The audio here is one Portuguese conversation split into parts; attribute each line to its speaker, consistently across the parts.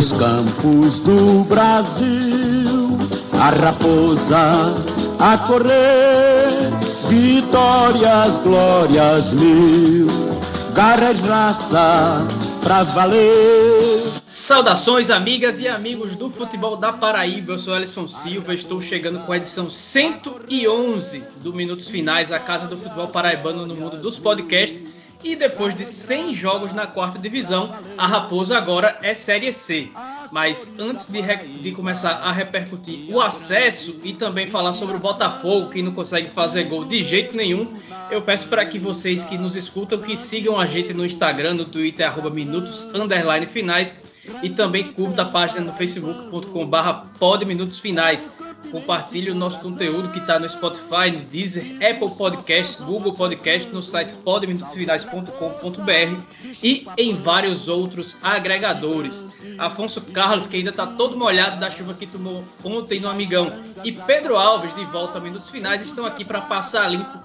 Speaker 1: Nos campos do Brasil, a raposa a correr, vitórias, glórias mil, garra e raça pra valer.
Speaker 2: Saudações, amigas e amigos do futebol da Paraíba. Eu sou Alisson Silva, estou chegando com a edição 111 do Minutos Finais, a casa do futebol paraibano no mundo dos podcasts e depois de 100 jogos na quarta divisão, a Raposa agora é Série C. Mas antes de, de, começar a repercutir o acesso e também falar sobre o Botafogo, que não consegue fazer gol de jeito nenhum, eu peço para que vocês que nos escutam que sigam a gente no Instagram, no Twitter, arroba minutos, finais, e também curta a página no facebook.com barra finais Compartilhe o nosso conteúdo que está no Spotify, no Deezer, Apple Podcast, Google Podcast, no site podminutosfinais.com.br e em vários outros agregadores. Afonso Carlos, que ainda está todo molhado da chuva que tomou ontem no Amigão, e Pedro Alves, de volta a Minutos Finais, estão aqui para passar limpo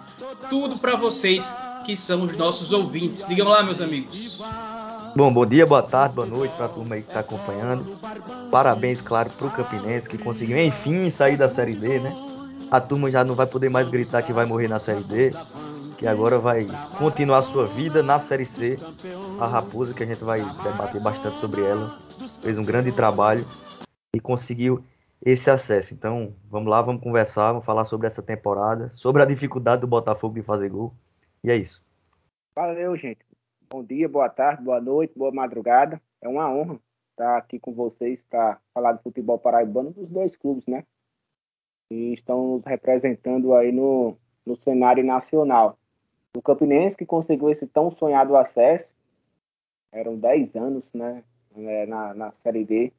Speaker 2: tudo para vocês que são os nossos ouvintes. Digam lá, meus amigos.
Speaker 3: Bom, bom dia, boa tarde, boa noite para a turma aí que está acompanhando. Parabéns, claro, para o Campinense que conseguiu enfim sair da Série D, né? A turma já não vai poder mais gritar que vai morrer na Série D, que agora vai continuar sua vida na Série C. A Raposa, que a gente vai debater bastante sobre ela, fez um grande trabalho e conseguiu esse acesso. Então, vamos lá, vamos conversar, vamos falar sobre essa temporada, sobre a dificuldade do Botafogo de fazer gol. E é isso.
Speaker 4: Valeu, gente. Bom dia, boa tarde, boa noite, boa madrugada. É uma honra estar aqui com vocês para falar do futebol paraibano dos dois clubes, né? E estão nos representando aí no, no cenário nacional. O Campinense que conseguiu esse tão sonhado acesso, eram 10 anos, né? É, na, na Série D.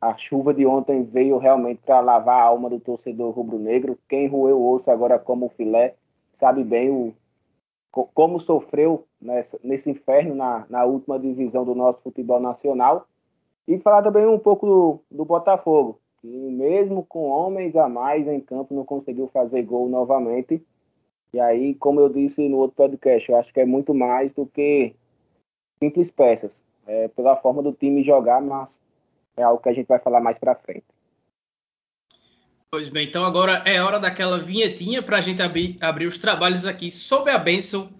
Speaker 4: A chuva de ontem veio realmente para lavar a alma do torcedor rubro-negro. Quem roeu o osso agora como filé sabe bem o, como sofreu nessa, nesse inferno na, na, última divisão do nosso futebol nacional. E falar também um pouco do, do Botafogo, que mesmo com homens a mais em campo não conseguiu fazer gol novamente. E aí, como eu disse no outro podcast, eu acho que é muito mais do que simples peças. É pela forma do time jogar, mas é algo que a gente vai falar mais para frente.
Speaker 2: Pois bem, então agora é hora daquela vinhetinha para a gente abrir, abrir os trabalhos aqui sob a bênção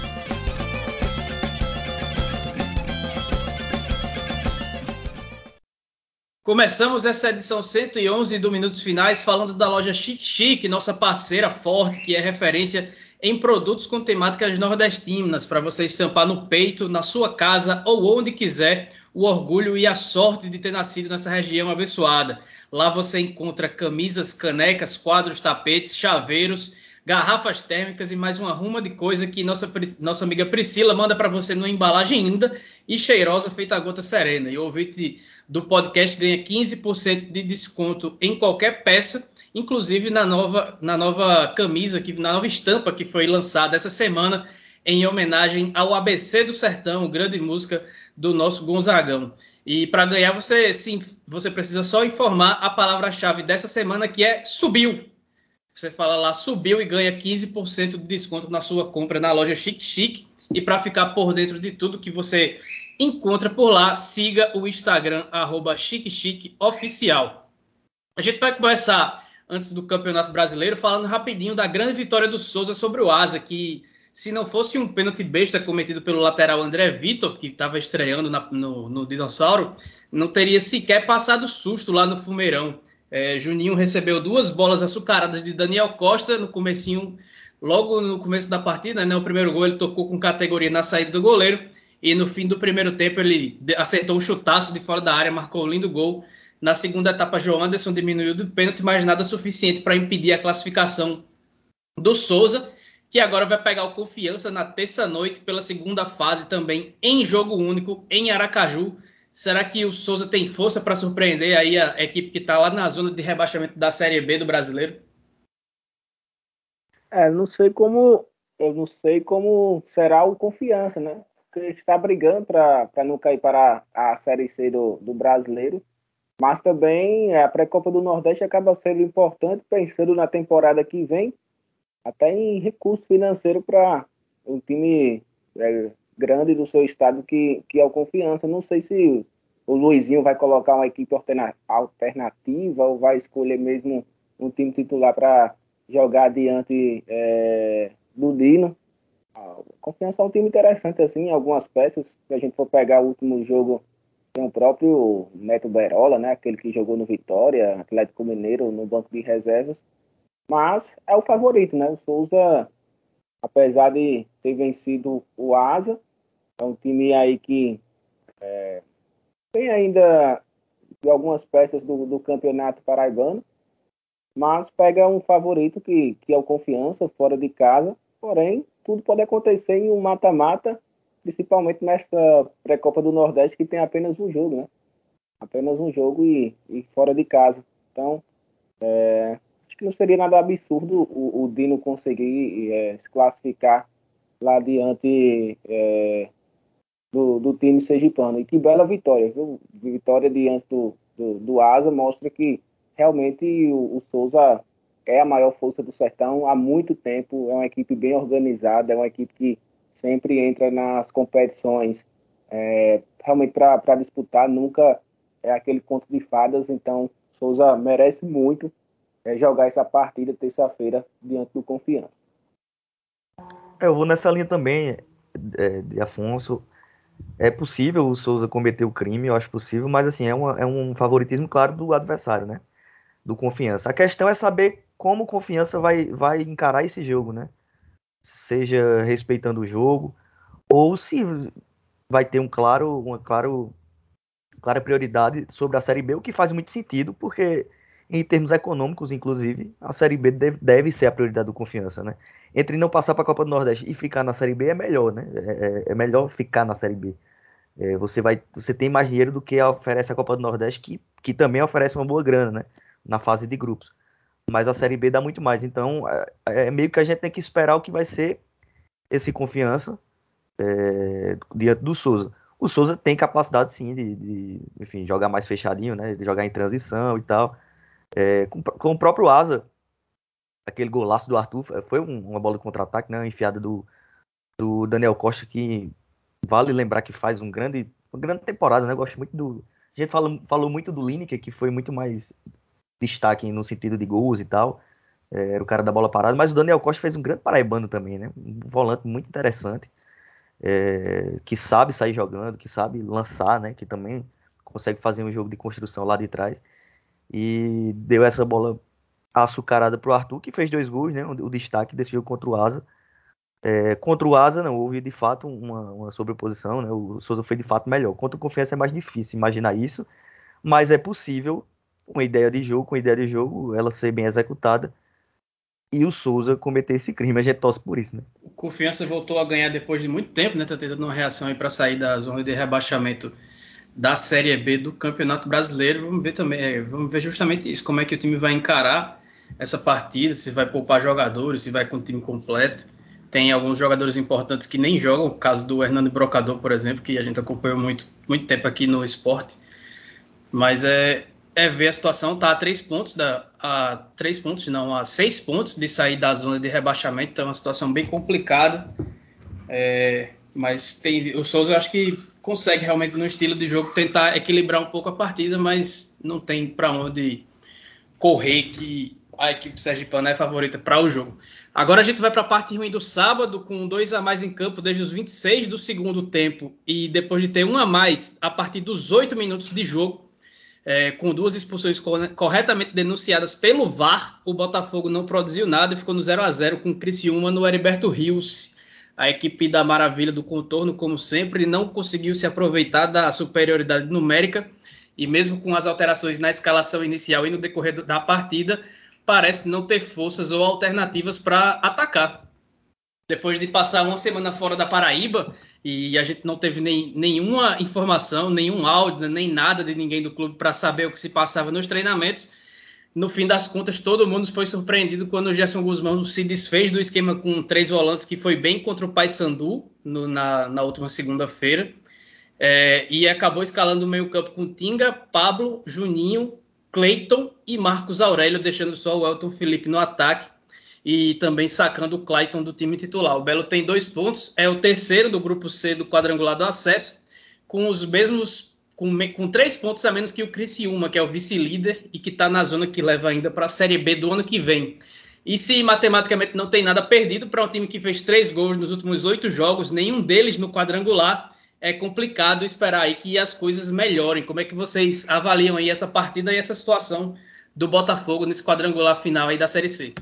Speaker 2: Começamos essa edição 111 do Minutos Finais falando da loja Chic Chic, nossa parceira forte, que é referência em produtos com temáticas nordestinas, para você estampar no peito, na sua casa ou onde quiser, o orgulho e a sorte de ter nascido nessa região abençoada. Lá você encontra camisas, canecas, quadros, tapetes, chaveiros, garrafas térmicas e mais uma ruma de coisa que nossa, nossa amiga Priscila manda para você numa embalagem linda e cheirosa feita a gota serena. E o ouvinte do podcast ganha 15% de desconto em qualquer peça, inclusive na nova, na nova camisa, que, na nova estampa que foi lançada essa semana em homenagem ao ABC do Sertão, grande música do nosso Gonzagão. E para ganhar, você sim, você precisa só informar a palavra-chave dessa semana que é subiu. Você fala lá subiu e ganha 15% de desconto na sua compra na loja Chic Chic. E para ficar por dentro de tudo que você encontra por lá. Siga o Instagram, arroba Oficial. A gente vai começar, antes do Campeonato Brasileiro, falando rapidinho da grande vitória do Souza sobre o Asa, que se não fosse um pênalti besta cometido pelo lateral André Vitor, que estava estreando na, no, no Dinossauro, não teria sequer passado susto lá no Fumeirão. É, Juninho recebeu duas bolas açucaradas de Daniel Costa no comecinho, logo no começo da partida, né? O primeiro gol ele tocou com categoria na saída do goleiro e no fim do primeiro tempo ele acertou um chutaço de fora da área, marcou um lindo gol. Na segunda etapa, João Anderson diminuiu do pênalti, mas nada suficiente para impedir a classificação do Souza, que agora vai pegar o Confiança na terça-noite pela segunda fase também em jogo único em Aracaju. Será que o Souza tem força para surpreender aí a equipe que está lá na zona de rebaixamento da Série B do Brasileiro?
Speaker 4: É, não sei como eu não sei como será o confiança, né? Porque está brigando para não cair para a Série C do, do brasileiro. Mas também a pré-copa do Nordeste acaba sendo importante, pensando na temporada que vem, até em recurso financeiro para um time é, grande do seu estado que, que é o Confiança. Não sei se o Luizinho vai colocar uma equipe alternativa ou vai escolher mesmo um time titular para jogar diante é, do Dino. A Confiança é um time interessante, assim, algumas peças. Se a gente for pegar o último jogo, tem o próprio Neto Berola, né? Aquele que jogou no Vitória, Atlético Mineiro, no banco de reservas. Mas é o favorito, né? O Souza, apesar de ter vencido o Asa, é um time aí que é, tem ainda algumas peças do, do campeonato paraibano, mas pega um favorito que, que é o Confiança, fora de casa. Porém, tudo pode acontecer em um mata-mata, principalmente nesta pré-copa do Nordeste, que tem apenas um jogo, né? Apenas um jogo e, e fora de casa. Então, é, acho que não seria nada absurdo o, o Dino conseguir é, se classificar lá diante é, do, do time sergipano. E que bela vitória, viu? Vitória diante do, do, do Asa mostra que realmente o, o Souza é a maior força do Sertão há muito tempo, é uma equipe bem organizada, é uma equipe que sempre entra nas competições é, realmente para disputar, nunca é aquele conto de fadas, então Souza merece muito é, jogar essa partida terça-feira diante do Confiança.
Speaker 3: Eu vou nessa linha também, é, de Afonso. É possível o Souza cometer o crime, eu acho possível, mas assim, é, uma, é um favoritismo claro do adversário, né? do Confiança. A questão é saber como Confiança vai, vai encarar esse jogo, né? Seja respeitando o jogo, ou se vai ter um claro, uma claro, clara prioridade sobre a Série B, o que faz muito sentido, porque em termos econômicos, inclusive, a Série B deve, deve ser a prioridade do Confiança, né? Entre não passar para a Copa do Nordeste e ficar na Série B é melhor, né? É, é, é melhor ficar na Série B. É, você vai, você tem mais dinheiro do que oferece a Copa do Nordeste, que, que também oferece uma boa grana, né? na fase de grupos. Mas a Série B dá muito mais. Então, é, é meio que a gente tem que esperar o que vai ser esse confiança é, diante do Souza. O Souza tem capacidade, sim, de, de, enfim, jogar mais fechadinho, né? De jogar em transição e tal. É, com, com, o próprio Asa, aquele golaço do Arthur, foi um, uma bola de contra-ataque, né? Enfiada do, do Daniel Costa, que vale lembrar que faz um grande, uma grande temporada, né? Eu gosto muito do... A gente fala, falou muito do Lineker, que foi muito mais destaque no sentido de gols e tal. É, era o cara da bola parada, mas o Daniel Costa fez um grande paraibano também, né? Um volante muito interessante, é, que sabe sair jogando, que sabe lançar, né? Que também consegue fazer um jogo de construção lá de trás. E deu essa bola açucarada pro Arthur, que fez dois gols, né? O, destaque desse jogo contra o Asa. É, contra o Asa, não houve de fato uma, uma sobreposição, né? O Souza foi de fato melhor. Contra o Confiança é mais difícil imaginar isso, mas é possível uma ideia de jogo, com ideia de jogo, ela ser bem executada e o Souza cometer esse crime. A gente torce por isso, né?
Speaker 2: O Confiança voltou a ganhar depois de muito tempo, né? Tá tentando uma reação aí para sair da zona de rebaixamento da Série B do Campeonato Brasileiro. Vamos ver também, é, vamos ver justamente isso, como é que o time vai encarar essa partida, se vai poupar jogadores, se vai com o time completo. Tem alguns jogadores importantes que nem jogam, o caso do Hernando Brocador, por exemplo, que a gente acompanhou muito, muito tempo aqui no esporte. Mas é, é ver a situação, tá a três pontos da a três pontos, não, a seis pontos de sair da zona de rebaixamento, então é uma situação bem complicada. É, mas tem o Souza eu acho que consegue realmente no estilo de jogo tentar equilibrar um pouco a partida, mas não tem para onde correr que a equipe sergipana é favorita para o jogo. Agora a gente vai para a parte ruim do sábado, com dois a mais em campo desde os 26 do segundo tempo e depois de ter um a mais a partir dos oito minutos de jogo é, com duas expulsões corretamente denunciadas pelo VAR, o Botafogo não produziu nada e ficou no 0 a 0 com o Criciúma no Heriberto Rios. A equipe da Maravilha do Contorno, como sempre, não conseguiu se aproveitar da superioridade numérica e mesmo com as alterações na escalação inicial e no decorrer da partida, parece não ter forças ou alternativas para atacar. Depois de passar uma semana fora da Paraíba, e a gente não teve nem, nenhuma informação, nenhum áudio, nem nada de ninguém do clube para saber o que se passava nos treinamentos. no fim das contas, todo mundo foi surpreendido quando o Gerson Guzmão se desfez do esquema com três volantes, que foi bem contra o Paysandu na, na última segunda-feira. É, e acabou escalando o meio-campo com Tinga, Pablo, Juninho, Cleiton e Marcos Aurélio, deixando só o Elton Felipe no ataque e também sacando o Clayton do time titular. O Belo tem dois pontos, é o terceiro do grupo C do quadrangular do acesso, com os mesmos com, com três pontos a menos que o Criciúma, que é o vice-líder e que está na zona que leva ainda para a Série B do ano que vem. E se matematicamente não tem nada perdido para um time que fez três gols nos últimos oito jogos, nenhum deles no quadrangular, é complicado esperar aí que as coisas melhorem. Como é que vocês avaliam aí essa partida e essa situação do Botafogo nesse quadrangular final aí da Série C?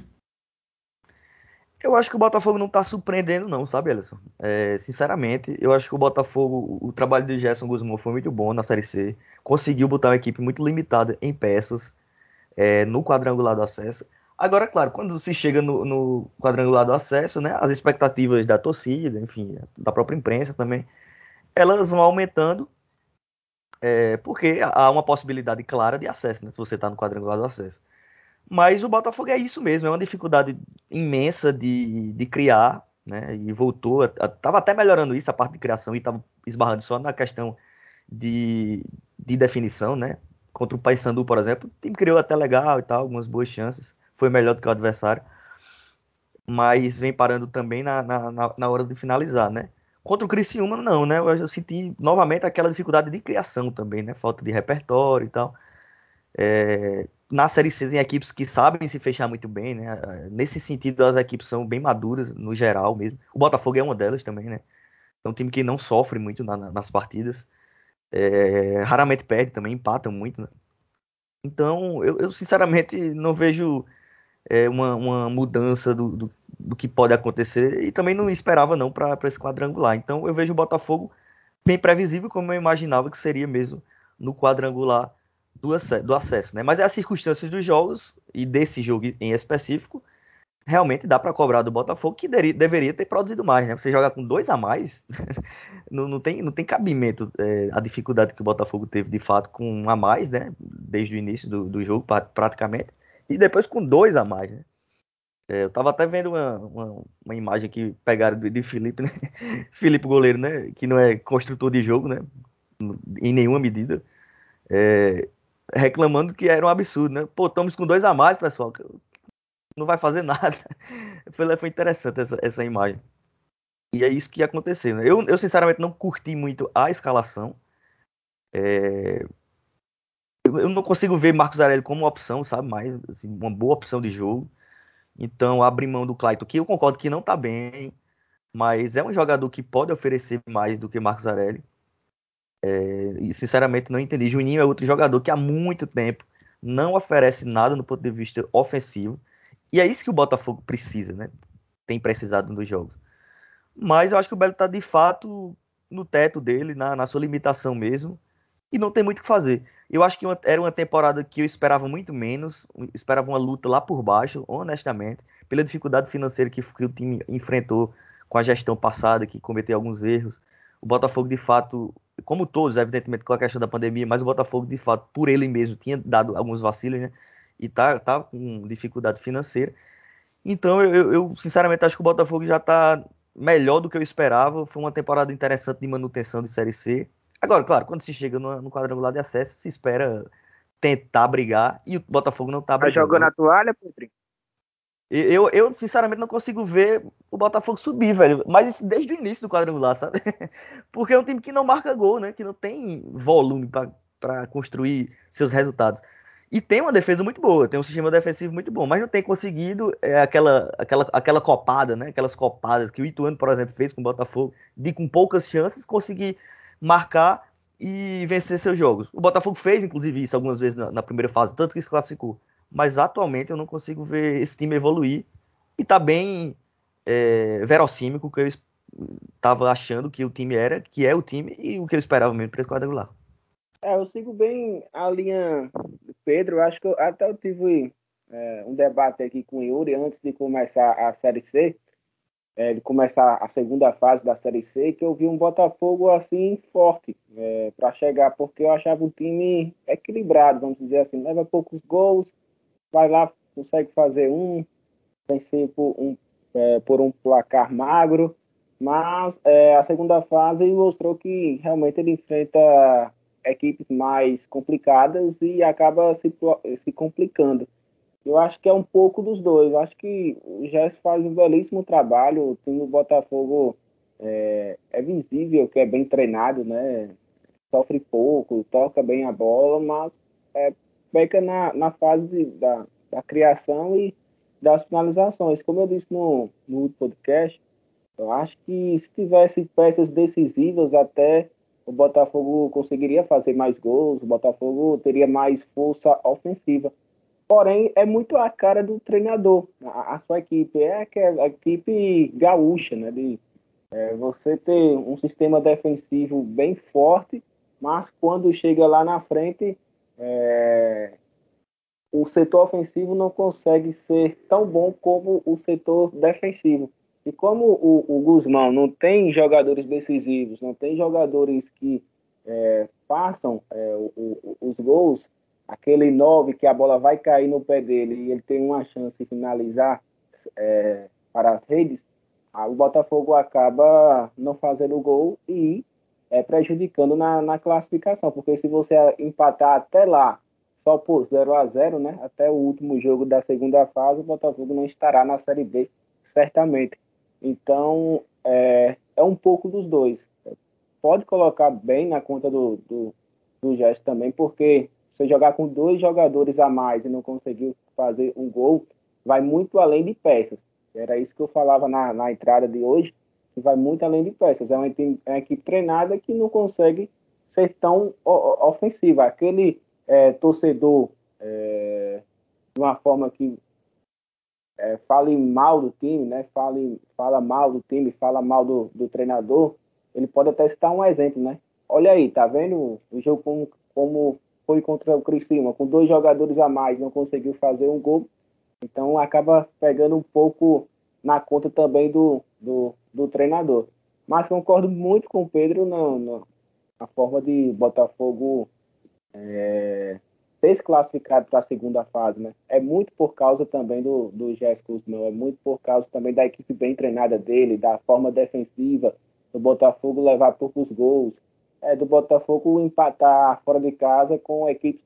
Speaker 3: Eu acho que o Botafogo não tá surpreendendo, não, sabe, Alisson? É, sinceramente, eu acho que o Botafogo, o trabalho de Gerson Guzmão foi muito bom na Série C. Conseguiu botar uma equipe muito limitada em peças é, no quadrangular do acesso. Agora, claro, quando se chega no, no, quadrangular do acesso, né, as expectativas da torcida, enfim, da própria imprensa também, elas vão aumentando, é, porque há uma possibilidade clara de acesso, né, se você está no quadrangular do acesso. Mas o Botafogo é isso mesmo, é uma dificuldade imensa de, de criar, né? E voltou, estava até melhorando isso, a parte de criação, e estava esbarrando só na questão de, de definição, né? Contra o Paysandu, por exemplo, o time criou até legal e tal, algumas boas chances, foi melhor do que o adversário, mas vem parando também na, na, na hora de finalizar, né? Contra o Criciúma, não, né? Eu, senti novamente aquela dificuldade de criação também, né? Falta de repertório e tal. É, na Série C tem equipes que sabem se fechar muito bem, né? Nesse sentido, as equipes são bem maduras no geral mesmo. O Botafogo é uma delas também, né? É um time que não sofre muito na, nas partidas. É, raramente perde também, empata muito, né? Então, eu, eu, sinceramente não vejo é, uma, uma, mudança do, do, do, que pode acontecer e também não esperava não para esse quadrangular. Então, eu vejo o Botafogo bem previsível, como eu imaginava que seria mesmo no quadrangular do, acesso, do acesso, né? Mas as circunstâncias dos jogos e desse jogo em específico, realmente dá para cobrar do Botafogo que deveria, deveria ter produzido mais, né? Você joga com dois a mais, não, não, tem, não tem cabimento é, a dificuldade que o Botafogo teve de fato com um a mais, né? Desde o início do, do jogo, praticamente, e depois com dois a mais, né? É, eu tava até vendo uma, uma, uma imagem que pegaram de, de Felipe, né? Felipe goleiro, né? Que não é construtor de jogo, né? Em nenhuma medida. É, reclamando que era um absurdo, né? Pô, estamos com dois a mais, pessoal. Não vai fazer nada. Foi, foi interessante essa, essa imagem. E é isso que aconteceu. Né? Eu, eu, sinceramente, não curti muito a escalação. É... Eu, eu, não consigo ver Marcos Aurélio como uma opção, sabe? Mais, assim, uma boa opção de jogo. Então, abrir mão do Clayton, que eu concordo que não tá bem, mas é um jogador que pode oferecer mais do que Marcos Aurélio. É, sinceramente não entendi. Juninho é outro jogador que há muito tempo não oferece nada no ponto de vista ofensivo. E é isso que o Botafogo precisa, né? Tem precisado nos jogos. Mas eu acho que o Belo está de fato no teto dele, na, na, sua limitação mesmo. E não tem muito o que fazer. Eu acho que uma, era uma temporada que eu esperava muito menos. Esperava uma luta lá por baixo, honestamente. Pela dificuldade financeira que, que o time enfrentou com a gestão passada, que cometeu alguns erros. O Botafogo, de fato, como todos, evidentemente, com a questão da pandemia, mas o Botafogo, de fato, por ele mesmo, tinha dado alguns vacilos, né? E tá, tá com dificuldade financeira. Então, eu, eu sinceramente acho que o Botafogo já tá melhor do que eu esperava. Foi uma temporada interessante de manutenção de Série C. Agora, claro, quando se chega no, no quadrangular de acesso, se espera tentar brigar e o Botafogo não tá,
Speaker 4: brigando. Tá jogando a toalha, Pedrinho?
Speaker 3: Eu, eu, sinceramente, não consigo ver o Botafogo subir, velho. Mas desde o início do quadrangular, sabe? Porque é um time que não marca gol, né? Que não tem volume para construir seus resultados. E tem uma defesa muito boa, tem um sistema defensivo muito bom, mas não tem conseguido é, aquela, aquela, aquela copada, né? Aquelas copadas que o Ituano, por exemplo, fez com o Botafogo, de com poucas chances conseguir marcar e vencer seus jogos. O Botafogo fez, inclusive, isso algumas vezes na, na primeira fase, tanto que se classificou mas atualmente eu não consigo ver esse time evoluir. E tá bem é, verossímil que eu estava achando que o time era, que é o time e o que eu esperava mesmo para esse quadrangular.
Speaker 4: É, eu sigo bem a linha do Pedro, acho que eu, até eu tive é, um debate aqui com o Yuri antes de começar a Série C, é, de começar a segunda fase da Série C, que eu vi um Botafogo assim forte é, para chegar, porque eu achava o time equilibrado, vamos dizer assim, leva poucos gols, vai lá, consegue fazer um, vencer por um, é, por um placar magro, mas é, a segunda fase mostrou que realmente ele enfrenta equipes mais complicadas e acaba se, se complicando. Eu acho que é um pouco dos dois. Eu acho que o Gerson faz um belíssimo trabalho. O time do Botafogo é, é, visível que é bem treinado, né? Sofre pouco, toca bem a bola, mas é, peca na, na fase de, da, da criação e das finalizações. Como eu disse no, no podcast, eu acho que se tivesse peças decisivas, até o Botafogo conseguiria fazer mais gols, o Botafogo teria mais força ofensiva. Porém, é muito a cara do treinador, a, a sua equipe. É aquela equipe gaúcha, né? De é, você ter um sistema defensivo bem forte, mas quando chega lá na frente, é, o setor ofensivo não consegue ser tão bom como o setor defensivo. E como o, o Guzmão não tem jogadores decisivos, não tem jogadores que é, façam é, o, o, os gols, aquele 9 que a bola vai cair no pé dele e ele tem uma chance de finalizar é, para as redes, o Botafogo acaba não fazendo o gol e é, prejudicando na, na classificação, porque se você empatar até lá só por 0 a 0 né? Até o último jogo da segunda fase, o Botafogo não estará na Série B, certamente. Então, é, é um pouco dos dois. Pode colocar bem na conta do, do, do gesto também, porque você jogar com dois jogadores a mais e não conseguir fazer um gol, vai muito além de peças. Era isso que eu falava na, na entrada de hoje, que vai muito além de peças. É uma, é uma equipe treinada que não consegue ser tão ofensiva. Aquele é, torcedor é, de uma forma que é, mal do time, né? Fale, fala mal do time, fala mal do, do treinador, ele pode até citar um exemplo, né? Olha aí, tá vendo o jogo como, como foi contra o Criciúma, com dois jogadores a mais, não conseguiu fazer um gol, então acaba pegando um pouco na conta também do, do, do treinador. Mas concordo muito com o Pedro na, na, na forma de Botafogo é, ter se classificado para a segunda fase, né? É muito por causa também do, do Jéssica Guzmão, é muito por causa também da equipe bem treinada dele, da forma defensiva, do Botafogo levar poucos gols, é, do Botafogo empatar fora de casa com equipes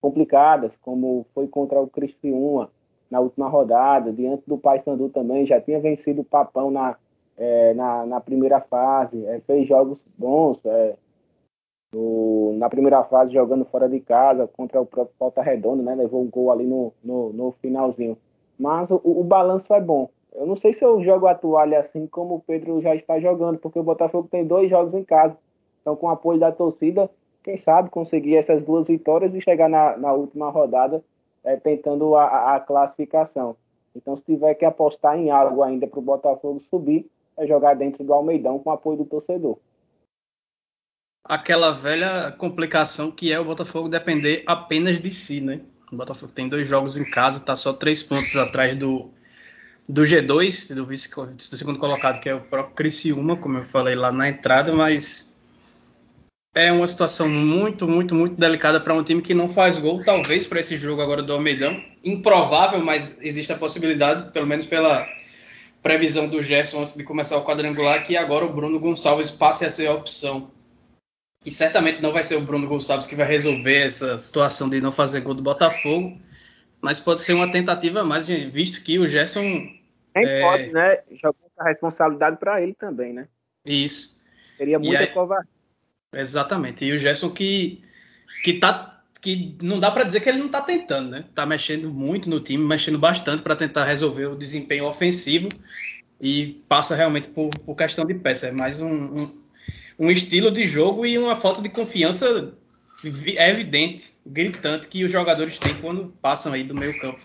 Speaker 4: complicadas, como foi contra o Cristiúma na última rodada, diante do Paysandu também, já tinha vencido o Papão na, é, na, na, primeira fase, é, fez jogos bons, é, no, na primeira fase jogando fora de casa contra o próprio Volta Redonda, né? Levou um gol ali no, no, no finalzinho. Mas o, o, balanço é bom. Eu não sei se eu jogo a toalha assim como o Pedro já está jogando, porque o Botafogo tem dois jogos em casa. Então, com o apoio da torcida, quem sabe conseguir essas duas vitórias e chegar na, na última rodada é, tentando a, a, classificação. Então, se tiver que apostar em algo ainda para o Botafogo subir, é jogar dentro do Almeidão com apoio do torcedor
Speaker 2: aquela velha complicação que é o Botafogo depender apenas de si, né? O Botafogo tem dois jogos em casa, está só três pontos atrás do, do G2, do, vice, do segundo colocado, que é o próprio Criciúma, como eu falei lá na entrada, mas é uma situação muito, muito, muito delicada para um time que não faz gol, talvez para esse jogo agora do Almeidão. Improvável, mas existe a possibilidade, pelo menos pela previsão do Gerson antes de começar o quadrangular, que agora o Bruno Gonçalves passe a ser a opção e certamente não vai ser o Bruno Gonçalves que vai resolver essa situação de não fazer gol do Botafogo, mas pode ser uma tentativa mais, visto que o Gerson.
Speaker 4: Quem é... pode, né? Jogar essa responsabilidade para ele também, né?
Speaker 2: Isso.
Speaker 4: Seria muita aí... covardia.
Speaker 2: Exatamente. E o Gerson que, que tá. Que não dá para dizer que ele não está tentando, né? Tá mexendo muito no time, mexendo bastante para tentar resolver o desempenho ofensivo e passa realmente por, por questão de peça. É mais um, um um estilo de jogo e uma falta de confiança é evidente, gritante, que os jogadores têm quando passam aí do meio campo.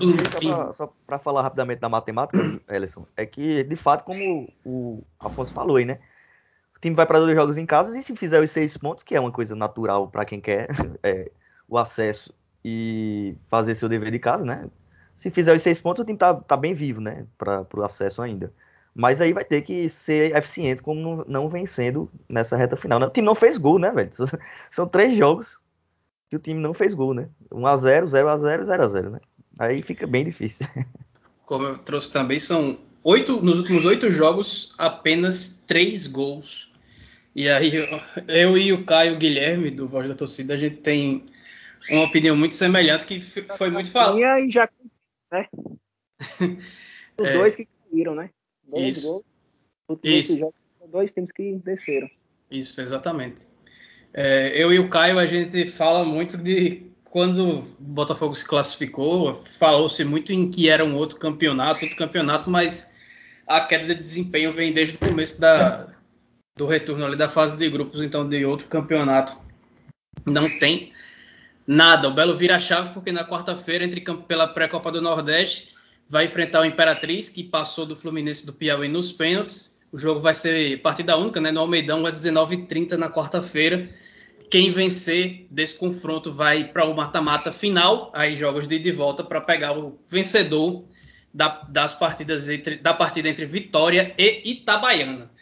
Speaker 3: Enfim. Só para falar rapidamente da matemática, Ellison, é que, de fato, como o Afonso falou aí, né? Time vai para dois jogos em casa e se fizer os seis pontos, que é uma coisa natural para quem quer é, o acesso e fazer seu dever de casa, né? Se fizer os seis pontos, o time tá, tá bem vivo, né? Para o acesso ainda. Mas aí vai ter que ser eficiente como não vencendo nessa reta final. O time não fez gol, né, velho? São três jogos que o time não fez gol, né? 1x0, 0x0, 0x0, né? Aí fica bem difícil.
Speaker 2: Como eu trouxe também, são oito, nos últimos oito jogos, apenas três gols. E aí, eu e o Caio Guilherme, do Voz da Torcida, a gente tem uma opinião muito semelhante, que foi muito falado.
Speaker 4: E já, né? Os é, dois que caíram, né?
Speaker 2: Dois isso. Gols. Isso.
Speaker 4: Jogos, dois times que desceram.
Speaker 2: Isso, exatamente. É, eu e o Caio, a gente fala muito de quando o Botafogo se classificou, falou-se muito em que era um outro campeonato, outro campeonato, mas a queda de desempenho vem desde o começo da, do retorno ali da fase de grupos, então de outro campeonato não tem nada. O Belo vira a chave porque na quarta-feira, entre pela pré-copa do Nordeste, vai enfrentar o Imperatriz, que passou do Fluminense do Piauí nos pênaltis. O jogo vai ser partida única, né? No Almeidão, às 19h30 na quarta-feira. Quem vencer desse confronto vai para o mata-mata final, aí jogos de ida e volta para pegar o vencedor da, das partidas entre, da partida entre Vitória e Itabaiana.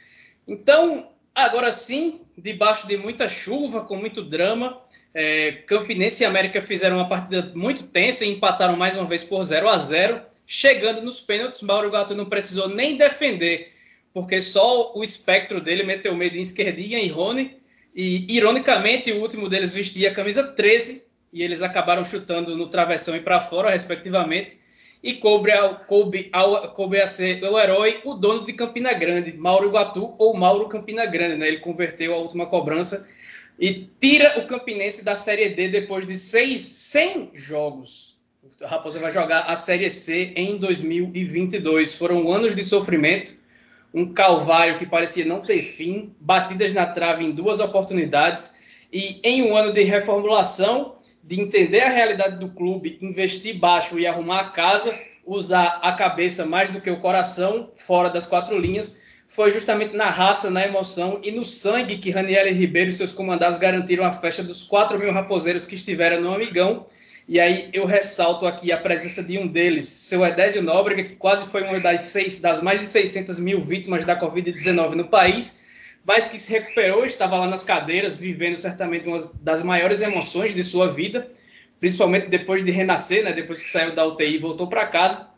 Speaker 2: Então, agora sim, debaixo de muita chuva, com muito drama, é, Campinense e América fizeram uma partida muito tensa e empataram mais uma vez por 0 a 0 Chegando nos pênaltis, Mauro Gato não precisou nem defender, porque só o espectro dele meteu medo em esquerdinha e Rony e, ironicamente, o último deles vestia a camisa 13 e eles acabaram chutando no travessão e para fora, respectivamente. E coube, ao, coube, ao, coube a ser o herói, o dono de Campina Grande, Mauro Iguatu ou Mauro Campina Grande. Né? Ele converteu a última cobrança e tira o Campinense da Série D depois de seis, 100 jogos. A Raposa vai jogar a Série C em 2022. Foram anos de sofrimento um calvário que parecia não ter fim, batidas na trave em duas oportunidades e em um ano de reformulação, de entender a realidade do clube, investir baixo e arrumar a casa, usar a cabeça mais do que o coração, fora das quatro linhas, foi justamente na raça, na emoção e no sangue que Raniel Ribeiro e seus comandados garantiram a festa dos 4 mil raposeiros que estiveram no Amigão. E aí eu ressalto aqui a presença de um deles, seu Edésio Nóbrega, que quase foi uma das, seis, das mais de 600 mil vítimas da Covid-19 no país, mas que se recuperou, estava lá nas cadeiras, vivendo certamente uma das maiores emoções de sua vida, principalmente depois de renascer, né, depois que saiu da UTI e voltou para casa,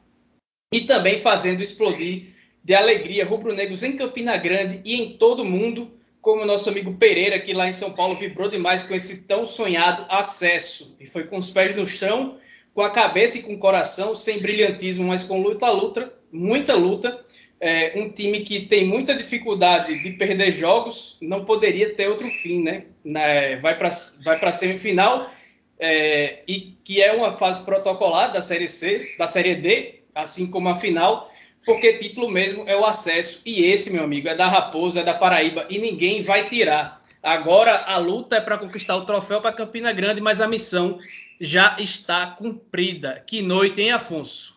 Speaker 2: e também fazendo explodir de alegria rubro-negros em Campina Grande e em todo o mundo, como o nosso amigo Pereira, que lá em São Paulo vibrou demais com esse tão sonhado acesso. E foi com os pés no chão, com a cabeça e com o coração, sem brilhantismo, mas com luta, luta, muita luta. É, um time que tem muita dificuldade de perder jogos, não poderia ter outro fim, né? Na, vai para vai a semifinal, é, e que é uma fase protocolar da Série C, da Série D, assim como a final porque título mesmo é o acesso. E esse, meu amigo, é da Raposa, é da Paraíba, e ninguém vai tirar. Agora a luta é para conquistar o troféu para Campina Grande, mas a missão já está cumprida. Que noite, hein, Afonso?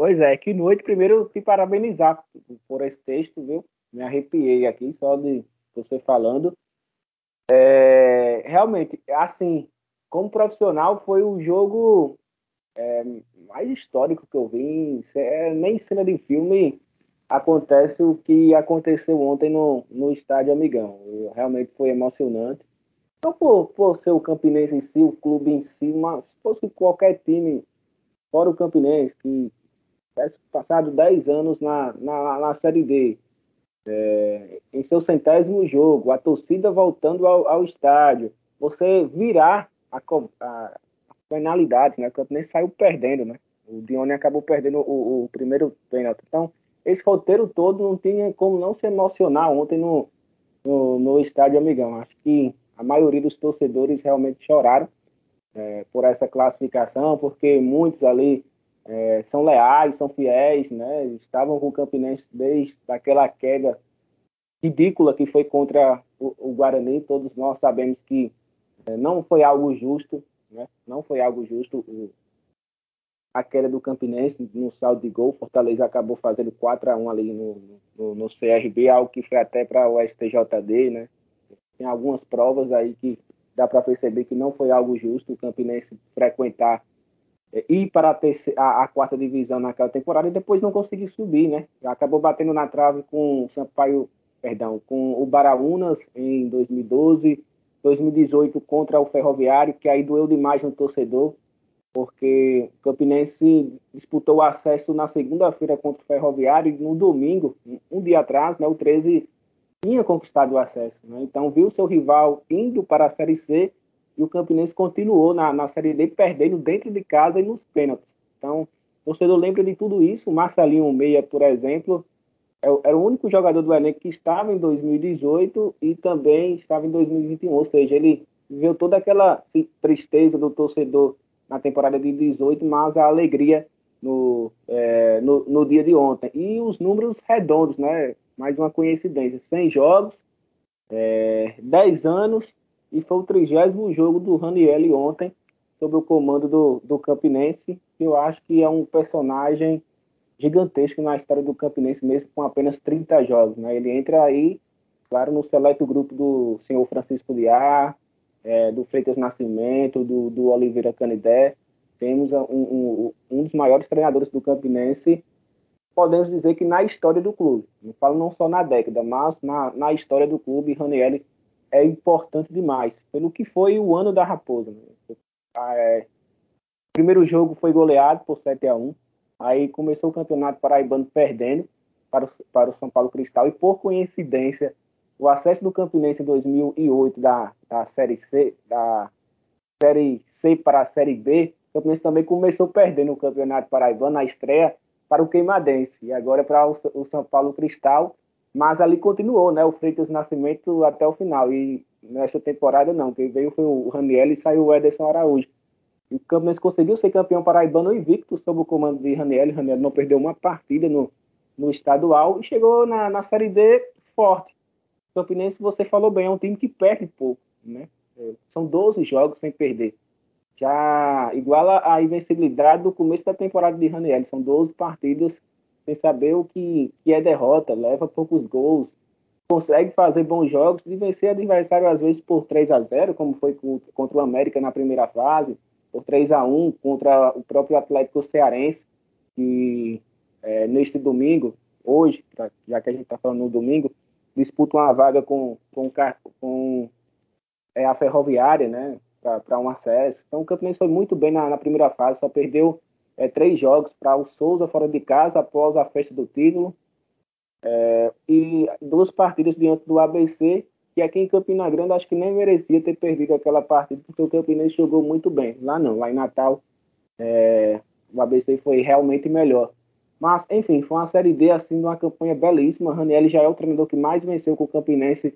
Speaker 4: Pois é, que noite. Primeiro, te parabenizar por esse texto, viu? Me arrepiei aqui só de você falando. É, realmente, assim, como profissional, foi o jogo é, mais histórico que eu vi. É, nem cena de filme acontece o que aconteceu ontem no, no estádio Amigão. Realmente foi emocionante. Não por, por ser o Campinense em si, o clube em si, mas se fosse qualquer time, fora o Campinense, que passado 10 anos na, na, na Série D, é, em seu centésimo jogo, a torcida voltando ao, ao estádio, você virar a, a, né? O Campinense saiu perdendo, né? O Dione acabou perdendo o, o primeiro pênalti. Então, esse roteiro todo não tinha como não se emocionar ontem no, no, no estádio Amigão. Acho que a maioria dos torcedores realmente choraram é, por essa classificação, porque muitos ali é, são leais, são fiéis, né? Estavam com o Campinense desde aquela queda ridícula que foi contra o, o Guarani. Todos nós sabemos que é, não foi algo justo, né? Não foi algo justo o, a queda do Campinense no saldo de gol. Fortaleza acabou fazendo 4 a 1 ali no, no, no CRB, algo que foi até para o STJD. Né? Tem algumas provas aí que dá para perceber que não foi algo justo o Campinense frequentar ir para a, terceira, a, a, quarta divisão naquela temporada e depois não conseguir subir, né? Acabou batendo na trave com o Sampaio, perdão, com o Baraunas em 2012, 2018 contra o Ferroviário, que aí doeu demais no torcedor, porque o Campinense disputou o acesso na segunda-feira contra o Ferroviário e no domingo, um dia atrás, né, o 13 tinha conquistado o acesso. Né? Então viu seu rival indo para a Série C e o Campinense continuou na, na Série D perdendo dentro de casa e nos pênaltis. Então, o torcedor lembra de tudo isso. Marcelinho Meia, por exemplo, é era o único jogador do elenco que estava em 2018 e também estava em 2021. Ou seja, ele viveu toda aquela tristeza do torcedor na temporada de 18, mas a alegria no, é, no, no, dia de ontem. E os números redondos, né? Mais uma coincidência. 100 jogos, é, 10 anos, e foi o trigésimo jogo do Raniel ontem, sob o comando do, do Campinense, eu acho que é um personagem gigantesco na história do Campinense, mesmo com apenas 30 jogos. Né? Ele entra aí, claro, no seleto grupo do senhor Francisco Diá, é, do Freitas Nascimento, do, do Oliveira Canidé. Temos um, um, um, dos maiores treinadores do Campinense, podemos dizer que na história do clube. Não falo não só na década, mas na, na história do clube, Raniel é importante demais, pelo que foi o ano da Raposa. Né? É, o primeiro jogo foi goleado por 7 a 1 Aí começou o campeonato paraibano perdendo para o, para o São Paulo Cristal e por coincidência o acesso do Campinense em 2008 da, da série C da série C para a série B, o Campinense também começou perdendo o campeonato paraibano na estreia para o Queimadense e agora para o, o São Paulo Cristal, mas ali continuou, né? O Freitas Nascimento até o final e nessa temporada não, quem veio foi o Raniel e saiu o Ederson Araújo. O Campinense conseguiu ser campeão paraibano invicto sob o comando de Raniel. Raniel não perdeu uma partida no, no estadual e chegou na, na Série D forte. O Campinense, você falou bem, é um time que perde pouco. Né? É, são 12 jogos sem perder. Já iguala a invencibilidade do começo da temporada de Raniel. São 12 partidas sem saber o que, que é derrota, leva poucos gols, consegue fazer bons jogos e vencer adversário às vezes por 3 a 0 como foi contra o América na primeira fase por 3 a 1 contra o próprio Atlético Cearense, que é, neste domingo, hoje, já que a gente está falando no domingo, disputa uma vaga com, com, com é, a Ferroviária, né, para um acesso. Então o Campinense foi muito bem na, na primeira fase, só perdeu é, três jogos para o Souza fora de casa após a festa do título. É, e duas partidas diante do ABC que aqui em Campina Grande acho que nem merecia ter perdido aquela partida, porque o Campinense jogou muito bem. Lá não, lá em Natal é, o ABC foi realmente melhor. Mas, enfim, foi uma Série D, assim, de uma campanha belíssima. Raniel já é o treinador que mais venceu com o Campinense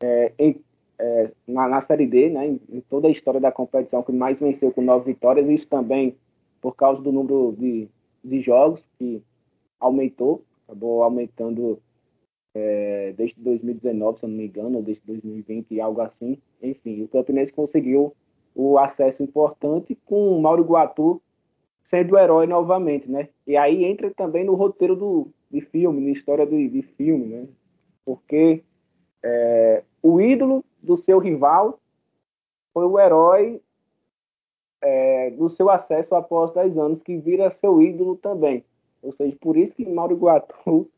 Speaker 4: é, em, é, na, na, Série D, né, em, em, toda a história da competição, que mais venceu com nove vitórias. Isso também por causa do número de, de jogos, que aumentou, acabou aumentando é, desde 2019, se eu não me engano, ou desde 2020, algo assim. Enfim, o Campinense conseguiu o acesso importante com o Mauro Guatu sendo o herói novamente, né? E aí entra também no roteiro do, de filme, na história de, de filme, né? Porque é, o ídolo do seu rival foi o herói é, do seu acesso após 10 anos, que vira seu ídolo também. Ou seja, por isso que Mauro Guatu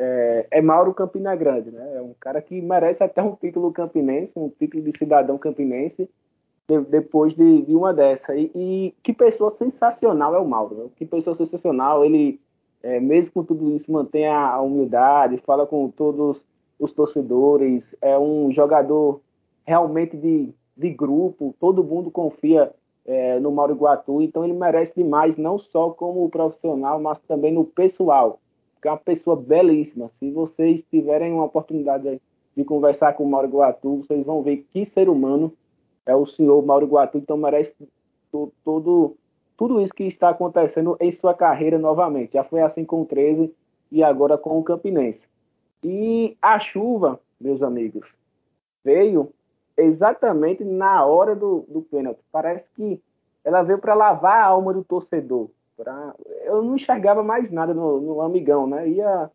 Speaker 4: é, é Mauro Campina Grande, né? É um cara que merece até um título campinense, um título de cidadão campinense, de, depois de, de, uma dessa. E, e, que pessoa sensacional é o Mauro, né? que pessoa sensacional. Ele, é, mesmo com tudo isso, mantém a, a humildade, fala com todos os torcedores, é um jogador realmente de, de grupo, todo mundo confia é, no Mauro Iguatu, então ele merece demais, não só como profissional, mas também no pessoal que é uma pessoa belíssima. Se vocês tiverem uma oportunidade de conversar com o Mauro Guatu, vocês vão ver que ser humano é o senhor Mauro Guatu, então merece todo, tudo isso que está acontecendo em sua carreira novamente. Já foi assim com o 13 e agora com o Campinense. E a chuva, meus amigos, veio exatamente na hora do, do pênalti. Parece que ela veio para lavar a alma do torcedor. Pra... Eu não enxergava mais nada no, no amigão, né? Ia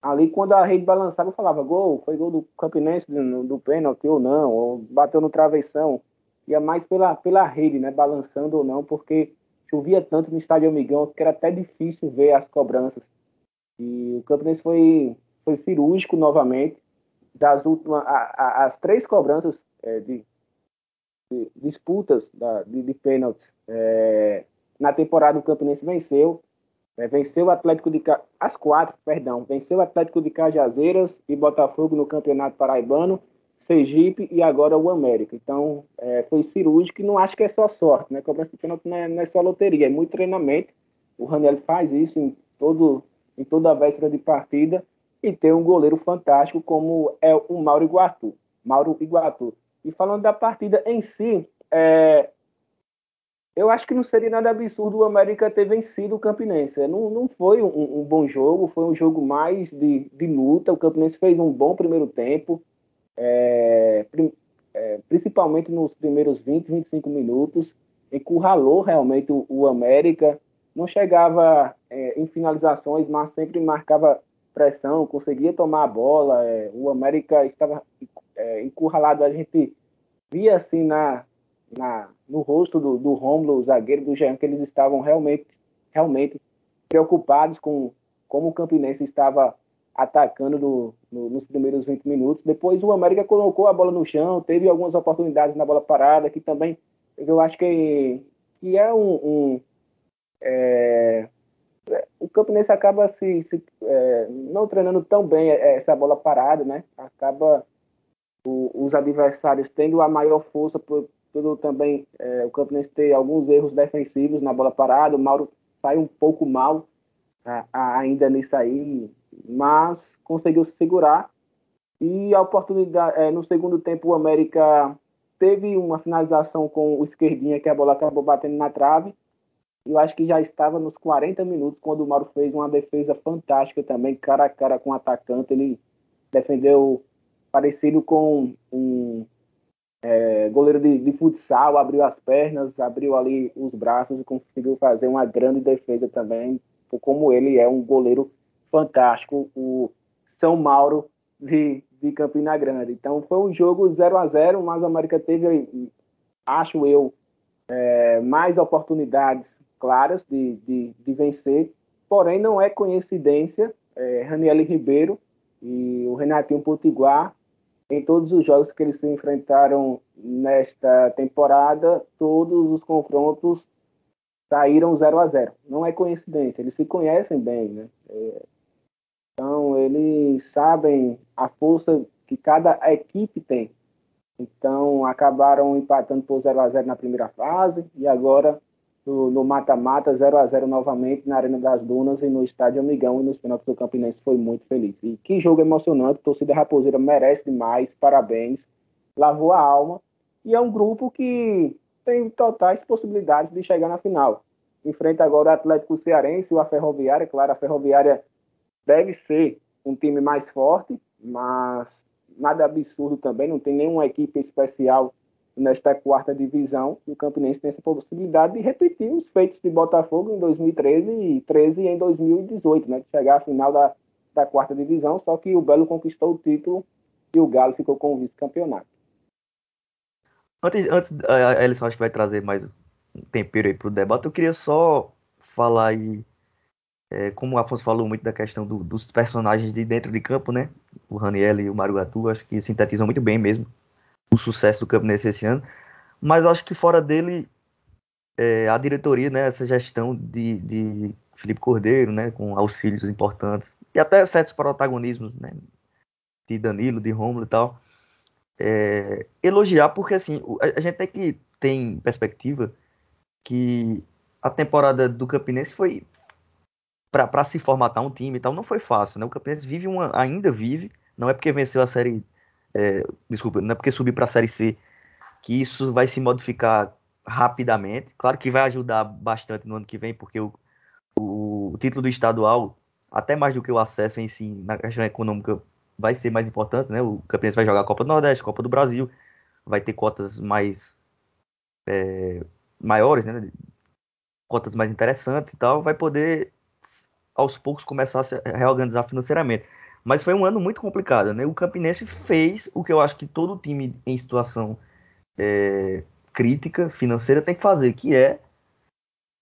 Speaker 4: ali quando a rede balançava, eu falava gol, foi gol do Campinense do, do pênalti ou não, ou bateu no travessão. Ia mais pela, pela rede, né? Balançando ou não, porque chovia tanto no estádio Amigão que era até difícil ver as cobranças. E o Campinense foi, foi cirúrgico novamente. Das últimas, a, a, as três cobranças é, de, disputas da, de, de pênaltis. É, na temporada o Campinense venceu, é, venceu o Atlético de as quatro, perdão, venceu o Atlético de Cajazeiras e Botafogo no Campeonato Paraibano, Sergipe e agora o América. Então é, foi cirúrgico e não acho que é só sorte, né? Cobrança de pênalti não é, não é só loteria, é muito treinamento. O Raniel faz isso em todo em toda a véspera de partida e tem um goleiro fantástico como é o Mauro Iguatu. Mauro Iguatu. E falando da partida em si, é, eu acho que não seria nada absurdo o América ter vencido o Campinense. Não, não foi um, um bom jogo, foi um jogo mais de, de, luta. O Campinense fez um bom primeiro tempo, é, é, principalmente nos primeiros 20, 25 minutos. Encurralou realmente o, o América. Não chegava é, em finalizações, mas sempre marcava pressão, conseguia tomar a bola. É, o América estava é, encurralado. A gente via assim na, na, no rosto do, do Romulo, o zagueiro do Jean, que eles estavam realmente, realmente preocupados com como o Campinense estava atacando no, no, nos primeiros 20 minutos. Depois o América colocou a bola no chão, teve algumas oportunidades na bola parada, que também eu acho que, que é um. um é, o Campinense acaba se, se é, não treinando tão bem essa bola parada, né? Acaba o, os adversários tendo a maior força por, tudo também é, o Campinense ter alguns erros defensivos na bola parada. O Mauro sai um pouco mal a, a, ainda nisso aí, mas conseguiu se segurar. E a oportunidade, é, no segundo tempo, o América teve uma finalização com o esquerdinha, que a bola acabou batendo na trave. Eu acho que já estava nos 40 minutos quando o Mauro fez uma defesa fantástica também, cara a cara com o atacante. Ele defendeu parecido com um é, goleiro de, de, futsal, abriu as pernas, abriu ali os braços e conseguiu fazer uma grande defesa também, como ele é um goleiro fantástico, o São Mauro de, de Campina Grande. Então foi um jogo 0 a 0 mas a América teve, acho eu, é, mais oportunidades claras de, de, de, vencer, porém não é coincidência, é, Raniel Ribeiro e o Renatinho Potiguar em todos os jogos que eles se enfrentaram nesta temporada, todos os confrontos saíram 0 a 0 Não é coincidência, eles se conhecem bem, né? É, então, eles sabem a força que cada equipe tem. Então, acabaram empatando por 0 a 0 na primeira fase e agora no mata-mata, 0 a 0 novamente na Arena das Dunas e no Estádio Amigão e nos pênaltis do Campinense. Foi muito feliz. E que jogo emocionante, torcida Raposeira merece demais, parabéns, lavou a alma. E é um grupo que tem totais possibilidades de chegar na final. Enfrenta agora o Atlético Cearense e a Ferroviária, claro, a Ferroviária deve ser um time mais forte, mas nada absurdo também, não tem nenhuma equipe especial nesta quarta divisão, o Campinense tem essa possibilidade de repetir os feitos de Botafogo em 2013 e 13 em 2018, né, de chegar à final da, da quarta divisão, só que o Belo conquistou o título e o Galo ficou com o vice-campeonato.
Speaker 3: Antes, antes a Ellison acho que vai trazer mais um tempero aí para o debate, eu queria só falar aí, é, como o Afonso falou muito da questão do, dos personagens de dentro de campo, né? O Raniel e o Mário Gatu, acho que sintetizam muito bem mesmo o sucesso do Campinense esse ano. Mas eu acho que fora dele, é, a diretoria, né, essa gestão de, de Felipe Cordeiro, né, com auxílios importantes, e até certos protagonismos, né, de Danilo, de Romulo e tal, é, elogiar, porque assim, a, gente tem que ter em perspectiva que a temporada do Campinense foi para se formatar um time e tal, não foi fácil, né? O Campinense vive uma, ainda vive, não é porque venceu a série é, desculpa, não é porque subir para a Série C que isso vai se modificar rapidamente. Claro que vai ajudar bastante no ano que vem, porque o, o, o título do estadual, até mais do que o acesso em si, na questão econômica, vai ser mais importante, né? O Campinense vai jogar a Copa do Nordeste, Copa do Brasil, vai ter cotas mais é, maiores, né? Cotas mais interessantes e tal, vai poder aos poucos começar a se reorganizar financeiramente. Mas foi um ano muito complicado, né? O Campinense fez o que eu acho que todo time em situação é, crítica financeira tem que fazer, que é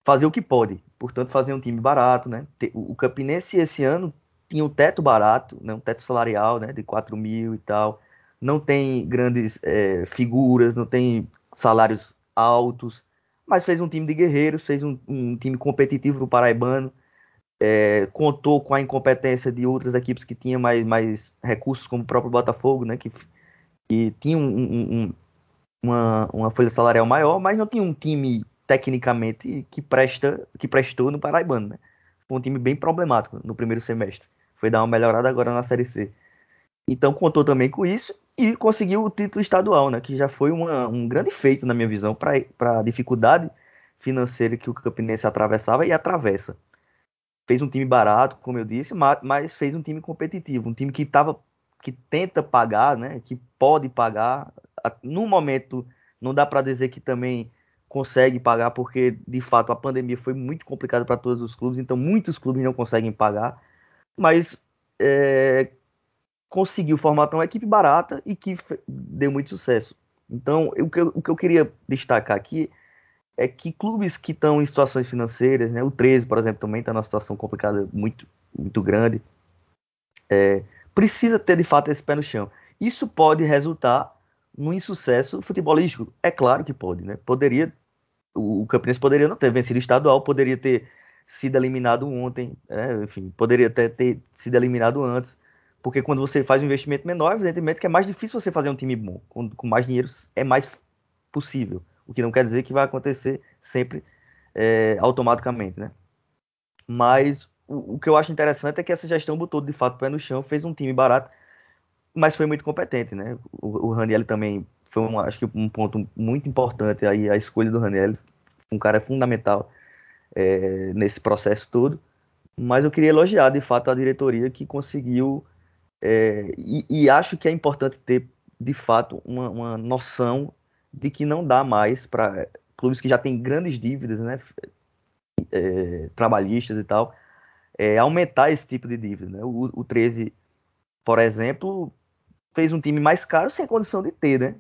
Speaker 3: fazer o que pode. Portanto, fazer um time barato, né? O Campinense esse ano tinha um teto barato, né? um teto salarial, né? De 4 mil e tal. Não tem grandes é, figuras, não tem salários altos, mas fez um time de guerreiros, fez um, um time competitivo para o Paraibano, é, contou com a incompetência de outras equipes que tinham mais, mais recursos, como o próprio Botafogo, né, que, que tinha um, um, uma, uma folha salarial maior, mas não tinha um time tecnicamente que presta que prestou no Paraibano. Né? Foi um time bem problemático no primeiro semestre. Foi dar uma melhorada agora na Série C. Então contou também com isso e conseguiu o título estadual, né? que já foi uma, um grande feito, na minha visão, para a dificuldade financeira que o Campinense atravessava e atravessa fez um time barato, como eu disse, mas fez um time competitivo, um time que tava, que tenta pagar, né, que pode pagar. No momento, não dá para dizer que também consegue pagar, porque de fato a pandemia foi muito complicada para todos os clubes, então muitos clubes não conseguem pagar, mas é, conseguiu formatar uma equipe barata e que deu muito sucesso. Então, o que eu, o que eu queria destacar aqui é que clubes que estão em situações financeiras, né, o 13, por exemplo, também está numa situação complicada muito, muito grande, é, precisa ter de fato esse pé no chão. Isso pode resultar num insucesso futebolístico? É claro que pode, né? Poderia, o, Campinense poderia não ter vencido o estadual, poderia ter sido eliminado ontem, é, enfim, poderia até ter sido eliminado antes, porque quando você faz um investimento menor, evidentemente que é mais difícil você fazer um time bom, com mais dinheiro é mais possível o que não quer dizer que vai acontecer sempre é, automaticamente, né? Mas o, o, que eu acho interessante é que essa gestão botou de fato o pé no chão, fez um time barato, mas foi muito competente, né? O, o Raniel também foi, um, acho que um ponto muito importante aí, a escolha do Raniel, um cara fundamental é, nesse processo todo. Mas eu queria elogiar de fato a diretoria que conseguiu, é, e, e, acho que é importante ter de fato uma, uma noção de que não dá mais para clubes que já têm grandes dívidas, né, é, trabalhistas e tal, é, aumentar esse tipo de dívida. Né? O, o 13, por exemplo, fez um time mais caro sem condição de ter, né?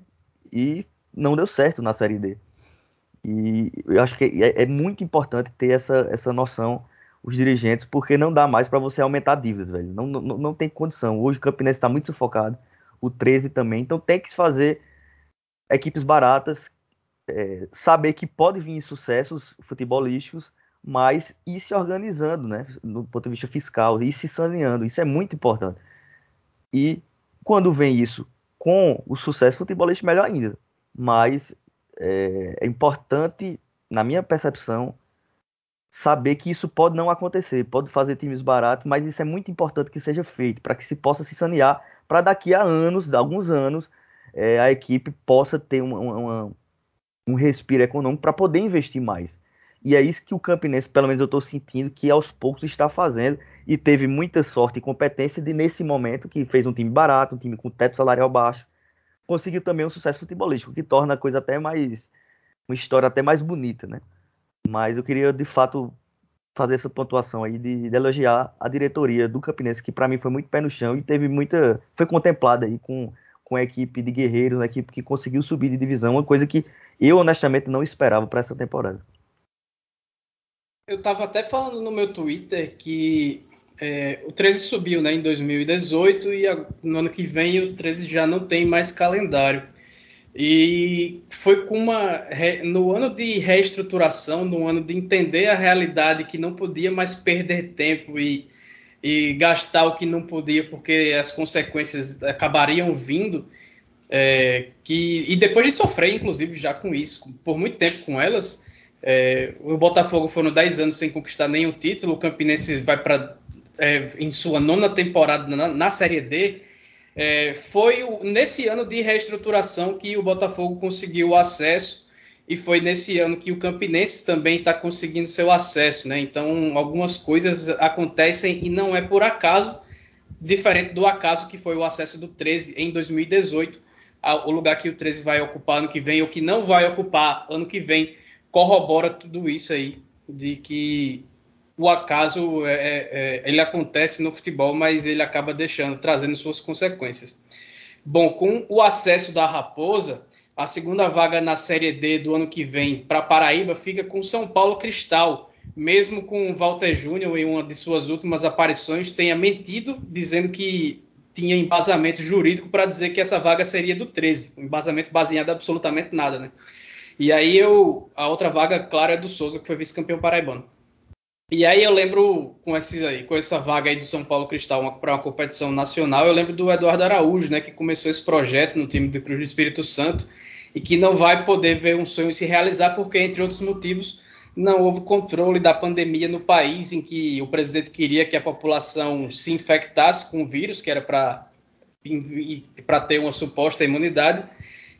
Speaker 3: E não deu certo na Série D. E eu acho que é, é muito importante ter essa, essa noção, os dirigentes, porque não dá mais para você aumentar dívidas, velho. Não, não, não tem condição. Hoje o Campinense está muito sufocado, o 13 também. Então tem que se fazer equipes baratas, é, saber que pode vir sucessos futebolísticos, mas ir se organizando, né, do ponto de vista fiscal, ir se saneando, isso é muito importante. E quando vem isso com o sucesso futebolístico, melhor ainda. Mas é, é importante, na minha percepção, saber que isso pode não acontecer, pode fazer times baratos, mas isso é muito importante que seja feito, para que se possa se sanear, para daqui a anos, alguns anos, é, a equipe possa ter uma, uma, um respiro econômico para poder investir mais. E é isso que o Campinense, pelo menos eu estou sentindo, que aos poucos está fazendo e teve muita sorte e competência de, nesse momento, que fez um time barato, um time com teto salarial baixo, conseguiu também um sucesso futebolístico, que torna a coisa até mais. uma história até mais bonita, né? Mas eu queria, de fato, fazer essa pontuação aí de, de elogiar a diretoria do Campinense, que para mim foi muito pé no chão e teve muita. foi contemplada aí com com a equipe de guerreiros, a equipe que conseguiu subir de divisão, uma coisa que eu honestamente não esperava para essa temporada.
Speaker 2: Eu estava até falando no meu Twitter que é, o 13 subiu né, em 2018 e a, no ano que vem o 13 já não tem mais calendário. E foi com uma. No ano de reestruturação, no ano de entender a realidade que não podia mais perder tempo e e gastar o que não podia porque as consequências acabariam vindo. É, que, e depois de sofrer, inclusive, já com isso, por muito tempo com elas, é, o Botafogo foram 10 anos sem conquistar nenhum título, o Campinense vai para é, em sua nona temporada na, na Série D. É, foi o, nesse ano de reestruturação que o Botafogo conseguiu o acesso e foi nesse ano que o Campinense também está conseguindo seu acesso, né? Então, algumas coisas acontecem e não é por acaso, diferente do acaso que foi o acesso do 13 em 2018, o lugar que o 13 vai ocupar ano que vem, ou que não vai ocupar ano que vem, corrobora tudo isso aí, de que o acaso é, é, é ele acontece no futebol, mas ele acaba deixando, trazendo suas consequências. Bom, com o acesso da Raposa, a segunda vaga na Série D do ano que vem para Paraíba fica com São Paulo Cristal, mesmo com o Walter Júnior em uma de suas últimas aparições tenha mentido dizendo que tinha embasamento jurídico para dizer que essa vaga seria do 13, um embasamento baseado absolutamente nada, né? E aí eu. A outra vaga, claro, é do Souza, que foi vice-campeão paraibano. E aí eu lembro, com, esse aí, com essa vaga aí do São Paulo Cristal para uma competição nacional, eu lembro do Eduardo Araújo, né, que começou esse projeto no time do Cruz do Espírito Santo e que não vai poder ver um sonho se realizar porque, entre outros motivos, não houve controle da pandemia no país, em que o presidente queria que a população se infectasse com o vírus, que era para ter uma suposta imunidade,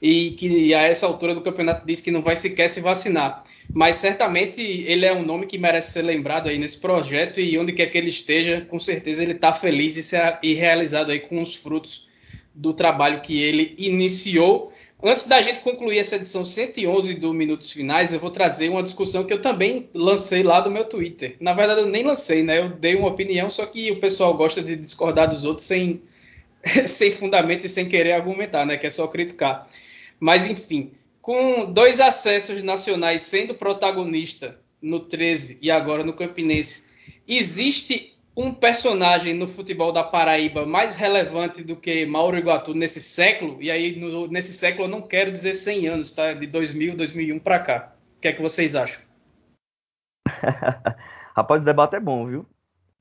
Speaker 2: e que a essa altura do campeonato disse que não vai sequer se vacinar mas certamente ele é um nome que merece ser lembrado aí nesse projeto e onde quer que ele esteja, com certeza ele está feliz e, e realizado aí com os frutos do trabalho que ele iniciou. Antes da gente concluir essa edição 111 do Minutos Finais, eu vou trazer uma discussão que eu também lancei lá do meu Twitter. Na verdade, eu nem lancei, né? Eu dei uma opinião, só que o pessoal gosta de discordar dos outros sem, sem fundamento e sem querer argumentar, né? Que é só criticar. Mas, enfim, com dois acessos nacionais sendo protagonista no 13 e agora no Campinense, existe um personagem no futebol da Paraíba mais relevante do que Mauro Iguatu nesse século? E aí, no, nesse século, eu não quero dizer 100 anos, tá? De 2000, 2001 para cá. O que é que vocês acham?
Speaker 3: Rapaz, o debate é bom, viu?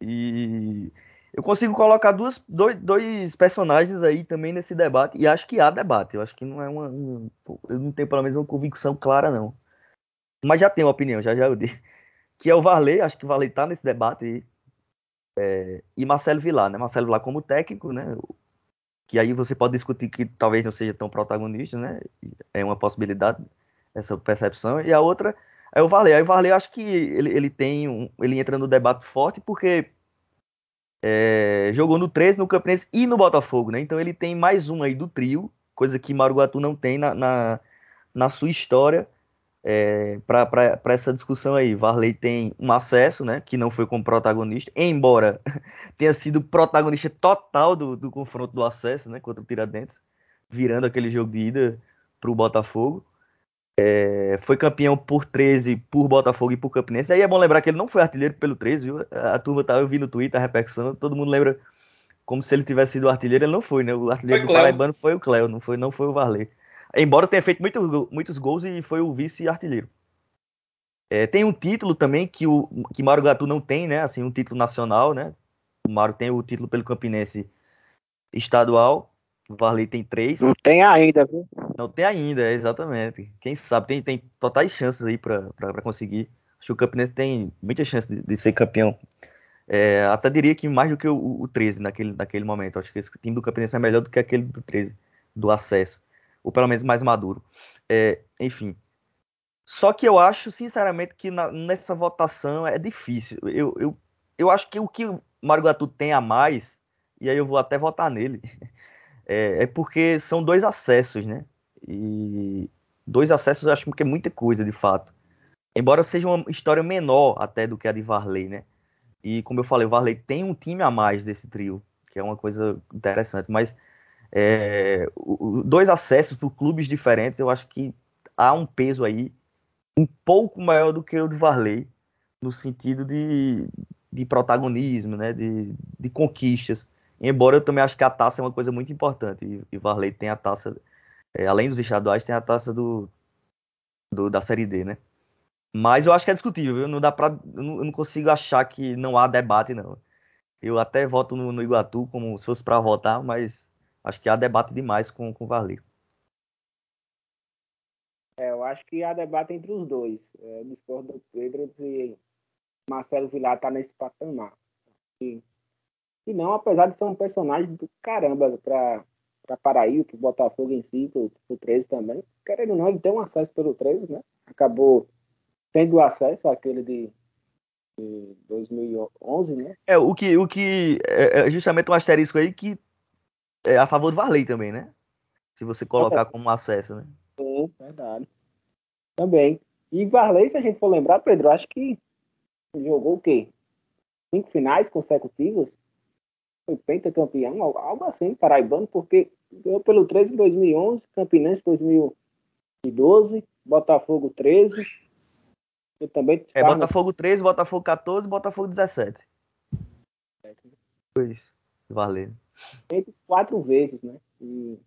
Speaker 3: E eu consigo colocar duas, dois, dois personagens aí também nesse debate, e acho que há debate. Eu acho que não é uma. Um, eu não tenho pelo menos uma convicção clara, não. Mas já tenho uma opinião, já já eu dei. Que é o Varley, acho que o Varley tá nesse debate aí. É, e Marcelo Vilar, né? Marcelo Vilar como técnico, né? Que aí você pode discutir que talvez não seja tão protagonista, né? É uma possibilidade, essa percepção. E a outra é o Varley. Aí o Varley, acho que ele, ele tem um, ele entra no debate forte porque é, jogou no 13, no Campinense e no Botafogo, né? Então ele tem mais um aí do trio, coisa que Maruguatu não tem na, na, na sua história é, para essa discussão aí. Varley tem um acesso, né? Que não foi como protagonista, embora tenha sido protagonista total do, do confronto do acesso, né? Contra o Tiradentes, virando aquele jogo de ida para o Botafogo. É, foi campeão por 13 por Botafogo e por Campinense. Aí é bom lembrar que ele não foi artilheiro pelo 13, viu? A turma tá, eu vi no Twitter a repercussão, todo mundo lembra como se ele tivesse sido artilheiro, ele não foi, né? O artilheiro foi do Cleo. Paraibano foi o Cléo, não foi, não foi o Varley. Embora tenha feito muito, muitos gols e foi o vice-artilheiro. É, tem um título também que o que Mário Gatu não tem, né? Assim, um título nacional, né? O Mário tem o título pelo Campinense estadual o Varley tem três.
Speaker 4: Não tem ainda, viu?
Speaker 3: Não tem ainda, exatamente. Quem sabe, tem, tem totais chances aí para conseguir. Acho que o Campinense tem muitas chances de, de ser campeão. É, até diria que mais do que o, o 13 naquele, naquele momento. Acho que esse time do Campinense é melhor do que aquele do 13, do acesso. Ou pelo menos mais maduro. É, enfim. Só que eu acho, sinceramente, que na, nessa votação é difícil. Eu, eu, eu acho que o que o Mário tem a mais, e aí eu vou até votar nele, é, é porque são dois acessos, né? E dois acessos eu acho que é muita coisa, de fato. Embora seja uma história menor até do que a de Varley, né? E como eu falei, o Varley tem um time a mais desse trio, que é uma coisa interessante. Mas é, o, dois acessos por clubes diferentes, eu acho que há um peso aí um pouco maior do que o do Varley, no sentido de, de protagonismo, né? De, de conquistas. Embora eu também acho que a taça é uma coisa muito importante. E, e Varley tem a taça, é, além dos estaduais, tem a taça do, do, da Série D, né? Mas eu acho que é discutível, viu? Não dá não, eu não consigo achar que não há debate, não. Eu até voto no, no Iguatu como se fosse para votar, mas acho que há debate demais com, com o Varley.
Speaker 4: É, eu acho que há debate entre os dois. É, discordo do Pedro e Marcelo Vilar tá nesse patamar. E e não, apesar de ser um personagem do caramba para para Paraíba, para Botafogo em si, para o 13 também. Querendo ou não, ele tem um acesso pelo 13, né? Acabou tendo acesso àquele de, de 2011, né?
Speaker 3: É, o que, o que é, é justamente um asterisco aí que é a favor do Varley também, né? Se você colocar é. como acesso, né?
Speaker 4: Sim, verdade. Também. E Varley, se a gente for lembrar, Pedro, acho que jogou o quê? Cinco finais consecutivas? foi pentacampeão, algo assim, paraibano, porque ganhou pelo 13 em 2011, Campinense 2012, Botafogo 13.
Speaker 3: Eu também é Botafogo 13, Botafogo 14, Botafogo 17. Foi isso. Valeu.
Speaker 4: Quatro vezes, né? E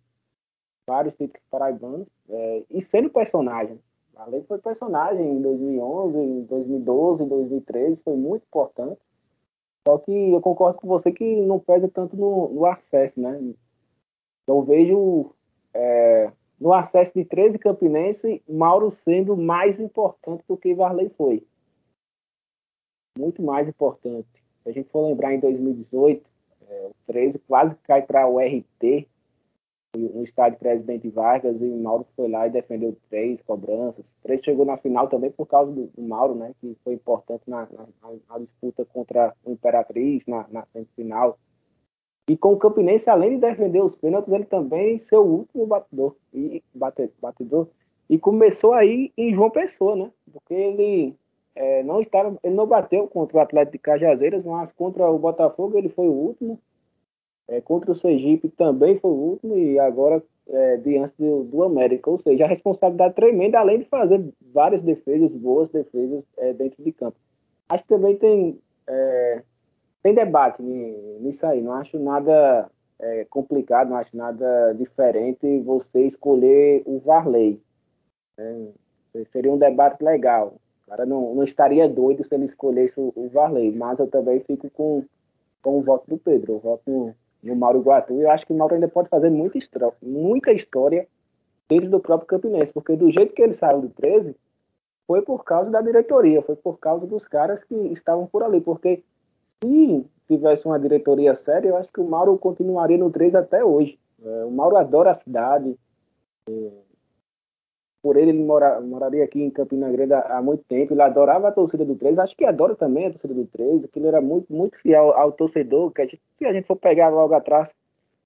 Speaker 4: vários títulos paraibanos. É, e sendo personagem. Varley foi personagem em 2011, em 2012, em 2013, foi muito importante. Só que eu concordo com você que não pesa tanto no, no acesso, né? Eu vejo é, no acesso de 13 Campinense, Mauro sendo mais importante do que Varley foi. Muito mais importante. Se a gente for lembrar em 2018, é, o 13 quase cai para o RT, no estádio Presidente Vargas, e o Mauro foi lá e defendeu três cobranças. 13 chegou na final também por causa do, Mauro, né, que foi importante na, na, na disputa contra o Imperatriz, na, na semifinal. E com o Campinense, além de defender os pênaltis, ele também seu último batedor. E, bate, batedor. E começou aí em João Pessoa, né? Porque ele é, não estava, ele não bateu contra o Atlético de Cajazeiras, mas contra o Botafogo ele foi o último. É, contra o Sergipe também foi o último e agora é, diante do, do, América. Ou seja, a responsabilidade tremenda, além de fazer várias defesas, boas defesas é, dentro de campo. Acho que também tem é, tem debate nisso aí. Não acho nada é, complicado, não acho nada diferente você escolher o Varley. Seria um debate legal. O cara não, não estaria doido se ele escolhesse o, o Varley, mas eu também fico com, com o voto do Pedro. Eu voto no, no Mauro Guatu. Eu acho que o Mauro ainda pode fazer muita, muita história dentro do próprio Campinense, porque do jeito que ele saiu do 13, foi por causa da diretoria, foi por causa dos caras que estavam por ali, porque se tivesse uma diretoria séria, eu acho que o Mauro continuaria no 3 até hoje. É, o Mauro adora a cidade. É, por ele, ele mora, moraria aqui em Campina Grande há, muito tempo. Ele adorava a torcida do 3. Acho que adora também a torcida do 3. Aquilo era muito, muito fiel ao torcedor. Que a gente, se a gente for pegar logo atrás,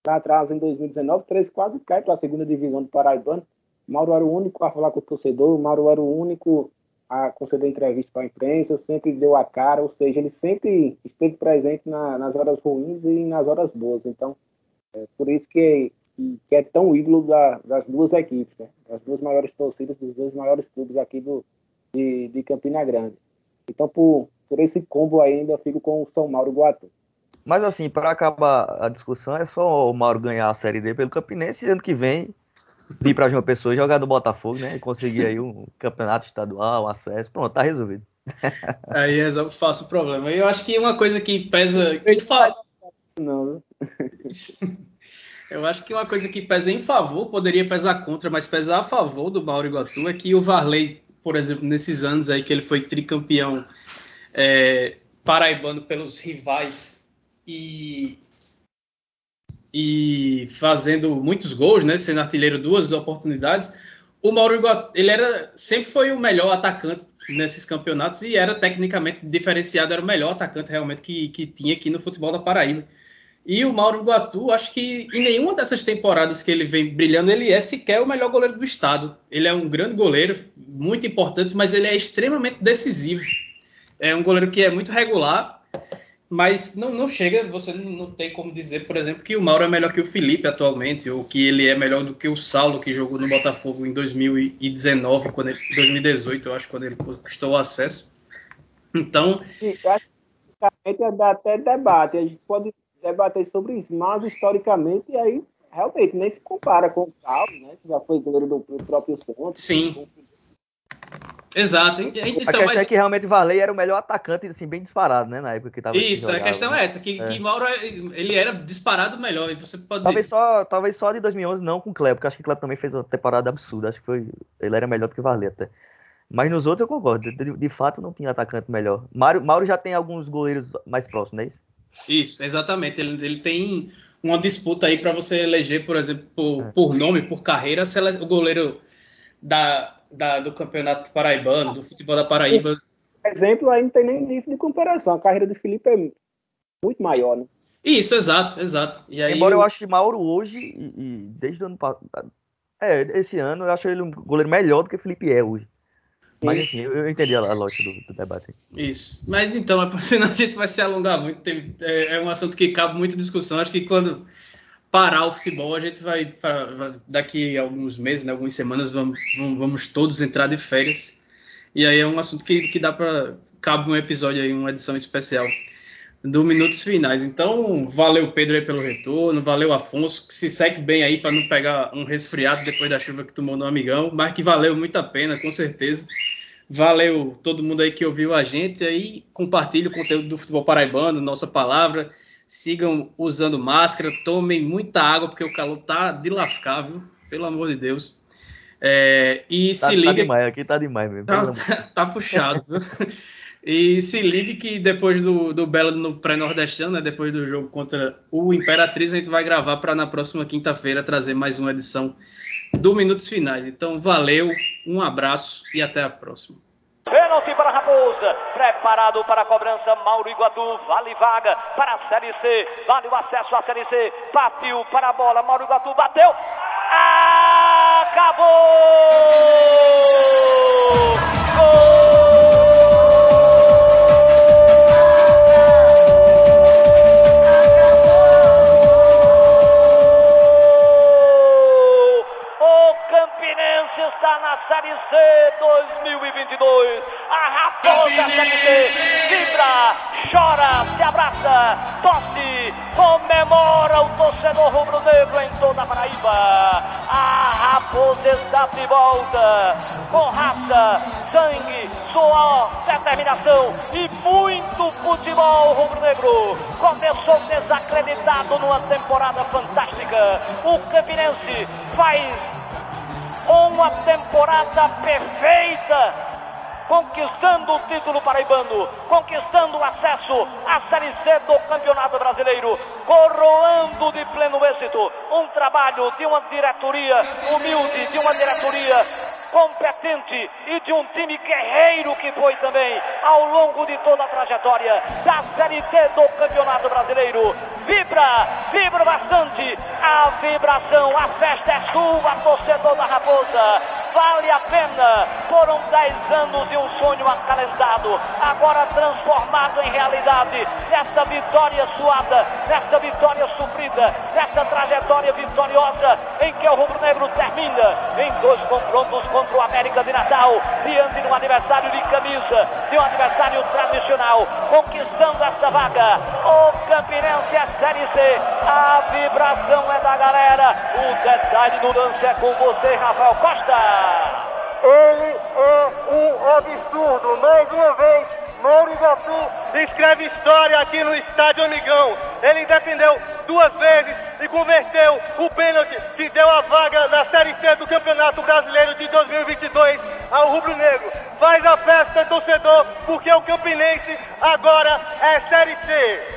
Speaker 4: lá atrás, em 2019, o 3 quase cai para a segunda divisão do Paraibano. Mauro era o único a falar com o torcedor. Mauro era o único a conceder entrevista para a imprensa, sempre deu a cara, ou seja, ele sempre esteve presente na, nas horas ruins e nas horas boas. Então, é por isso que, que é tão ídolo da, das duas equipes, né? Das duas maiores torcidas, dos dois maiores clubes aqui do, de, de Campina Grande. Então, por, por esse combo ainda, eu fico com o São Mauro Guatu.
Speaker 3: Mas assim, para acabar a discussão, é só o Mauro ganhar a Série D pelo Campinense e ano que vem vir para João Pessoa e jogar no Botafogo, né? E conseguir aí um campeonato estadual, um acesso. Pronto, tá resolvido.
Speaker 2: Aí resolve fácil o problema. Eu acho que uma coisa que pesa. Eu falo... Não. Eu acho que uma coisa que pesa em favor, poderia pesar contra, mas pesar a favor do Mauro Iguatu é que o Varley, por exemplo, nesses anos aí que ele foi tricampeão é, paraibano pelos rivais e e fazendo muitos gols, né, sendo artilheiro duas oportunidades. O Mauro Iguatu, ele era sempre foi o melhor atacante nesses campeonatos e era tecnicamente diferenciado, era o melhor atacante realmente que, que tinha aqui no futebol da Paraíba. E o Mauro Iguatu, acho que em nenhuma dessas temporadas que ele vem brilhando, ele é sequer o melhor goleiro do estado. Ele é um grande goleiro, muito importante, mas ele é extremamente decisivo. É um goleiro que é muito regular mas não, não chega, você não, tem como dizer, por exemplo, que o Mauro é melhor que o Felipe atualmente, ou que ele é melhor do que o Saulo, que jogou no Botafogo em 2019, quando ele, 2018, eu acho, quando ele conquistou o acesso. Então.
Speaker 4: Dá até debate, a gente pode debater sobre isso, mas historicamente aí realmente nem se compara com o Saulo, né? Que já foi goleiro do, do próprio Santos.
Speaker 2: Sim. Exato.
Speaker 3: Então, a questão mas... é que realmente Varley era o melhor atacante, assim, bem disparado, né? Na época que tava
Speaker 2: Isso, a questão é essa, que, é. que Mauro, ele era disparado melhor, e você pode...
Speaker 3: Talvez só, talvez só de 2011 não com o Cleber, porque acho que o Cleber também fez uma temporada absurda, acho que foi, ele era melhor do que Varley até. Mas nos outros eu concordo, de, de fato não tinha atacante melhor. Mauro, Mauro já tem alguns goleiros mais próximos, não é isso?
Speaker 2: Isso, exatamente, ele, ele tem uma disputa aí para você eleger, por exemplo, por, é. por nome, por carreira, o goleiro da da, do campeonato paraibano, do futebol da Paraíba.
Speaker 4: Exemplo, aí não tem nem nível de comparação. A carreira do Felipe é muito maior, né?
Speaker 2: Isso, exato, exato.
Speaker 3: E aí, Embora eu, eu acho que Mauro hoje, e, e desde o ano passado. É, esse ano eu acho ele um goleiro melhor do que o Felipe é hoje. Mas enfim, eu, entendi a, a lógica do, do, debate.
Speaker 2: Isso. Mas então, é senão a gente vai se alongar muito. Tem, é, é, um assunto que cabe muita discussão. Acho que quando parar o futebol, a gente vai, pra, daqui a alguns meses, né, algumas semanas, vamos, vamos todos entrar de férias. E aí é um assunto que, que dá para cabe um episódio aí, uma edição especial. Do Minutos Finais. Então, valeu Pedro aí pelo retorno, valeu Afonso, que se segue bem aí para não pegar um resfriado depois da chuva que tomou no Amigão, mas que valeu muito a pena, com certeza. Valeu todo mundo aí que ouviu a gente aí, compartilhe o conteúdo do futebol paraibano, nossa palavra. Sigam usando máscara, tomem muita água, porque o calor tá de lascar, viu? Pelo amor de Deus. É, e
Speaker 3: Tá,
Speaker 2: se
Speaker 3: tá
Speaker 2: liga.
Speaker 3: demais, aqui tá demais mesmo.
Speaker 2: Tá, tá- tá puxado, viu? E se ligue que depois do, do Belo no pré-nordestino, né, depois do jogo contra o Imperatriz, a gente vai gravar para na próxima quinta-feira trazer mais uma edição do Minutos Finais. Então, valeu, um abraço e até a próxima.
Speaker 5: Pênalti para Raposa. Preparado para a cobrança. Mauro Iguatu. Vale vaga para a Série C. Vale o acesso à Série C. Partiu para a bola. Mauro Iguatu bateu. Acabou! Gol! Está na Série C 2022. A Raposa Série C vibra, chora, se abraça, tosse, comemora o torcedor rubro-negro em toda a Paraíba. A Raposa está de volta com raça, sangue, suor, determinação e muito futebol rubro-negro. Começou desacreditado numa temporada fantástica. O Campinense faz uma temporada perfeita, conquistando o título paraibano, conquistando o acesso à Série C do Campeonato Brasileiro, coroando de pleno êxito um trabalho de uma diretoria humilde, de uma diretoria competente e de um time guerreiro que foi também ao longo de toda a trajetória da Série C do Campeonato Brasileiro. Vibra, vibra bastante. A vibração, a festa é sua, torcedor da Raposa. Vale a pena. Foram 10 anos de um sonho acalentado, agora transformado em realidade. Nessa vitória suada, nessa vitória sofrida, nessa trajetória vitoriosa em que o Rubro Negro termina em dois confrontos contra o América de Natal, diante de um adversário de camisa, de um adversário tradicional, conquistando essa vaga. O Campinense é Série C, a vibração é da galera. O detalhe no lance é com você, Rafael Costa.
Speaker 6: Ele é um absurdo. Mais uma vez, Mauro Iguatu escreve história aqui no Estádio Amigão. Ele defendeu duas vezes e converteu o pênalti que deu a vaga na Série C do Campeonato Brasileiro de 2022 ao Rubro Negro. Faz a festa, torcedor, porque o Campinense agora é Série C.